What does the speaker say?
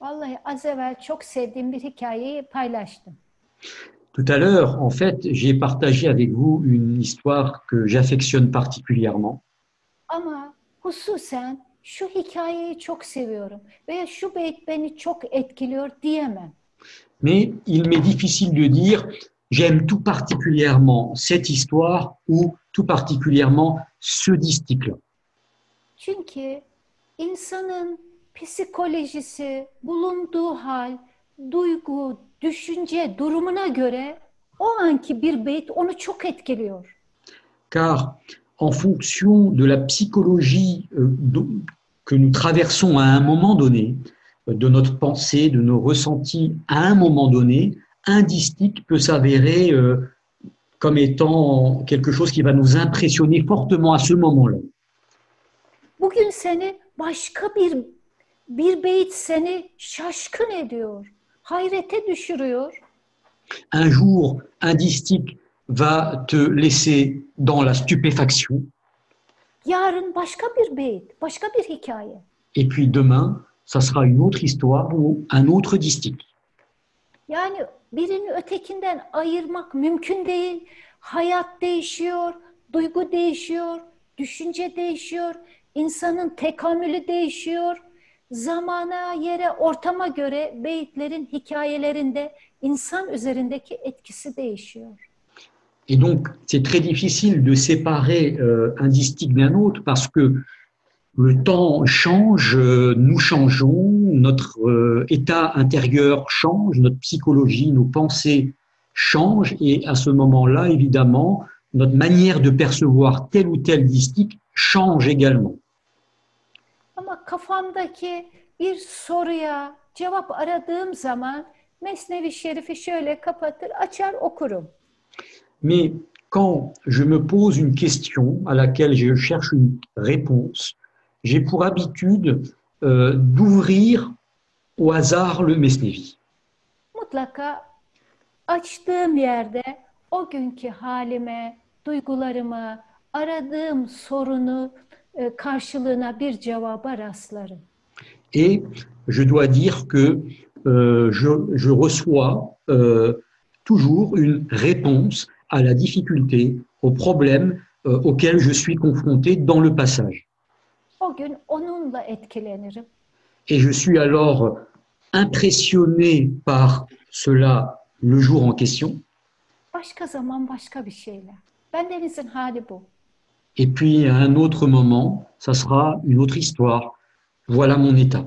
Vallahi az evvel çok sevdiğim bir hikayeyi paylaştım. Tout à l'heure, en fait, j'ai partagé avec vous une histoire que j'affectionne particulièrement. Ama hususen şu hikayeyi çok seviyorum veya şu beyt beni çok etkiliyor diyemem. Mais il m'est difficile de dire j'aime tout particulièrement cette histoire ou tout particulièrement ce distique-là. Çünkü insanın psikolojisi, bulunduğu hal, duygu, düşünce durumuna göre o anki bir beyt onu çok etkiliyor. Car en fonction de la psychologie euh, que nous traversons à un moment donné, euh, de notre pensée, de nos ressentis à un moment donné, un distique peut s'avérer euh, comme étant quelque chose qui va nous impressionner fortement à ce moment-là. Bugün seni başka bir bir beyt seni şaşkın ediyor, hayrete düşürüyor. Un jour, un distique va te laisser dans la stupéfaction, Yarın başka bir beyt, başka bir hikaye. et puis demain, ça sera une autre histoire ou un autre distique. Yani birini ötekinden ayırmak mümkün değil. Hayat değişiyor, duygu değişiyor, düşünce değişiyor, insanın tekamülü değişiyor. Zamana, yere. Et donc, c'est très difficile de séparer euh, un distique d'un autre parce que le temps change, euh, nous changeons, notre euh, état intérieur change, notre psychologie, nos pensées changent et à ce moment-là, évidemment, notre manière de percevoir tel ou tel distique change également. Ama kafamdaki bir soruya cevap aradığım zaman Mesnevi Şerif'i şöyle kapatır, açar okurum. Mais quand je me pose une question à laquelle je cherche une réponse, j'ai pour habitude euh, d'ouvrir au hasard le Mesnevi. mutlaka açtığım yerde o günkü halime, duygularıma, aradığım sorunu karşılığına bir cevaba rastlarım. Et je dois dire que euh, je, je reçois euh, toujours une réponse à la difficulté, au problème euh, auquel je suis confronté dans le passage. Et je suis alors impressionné par cela le jour en question. Et puis à un autre moment, ça sera une autre histoire. Voilà mon état.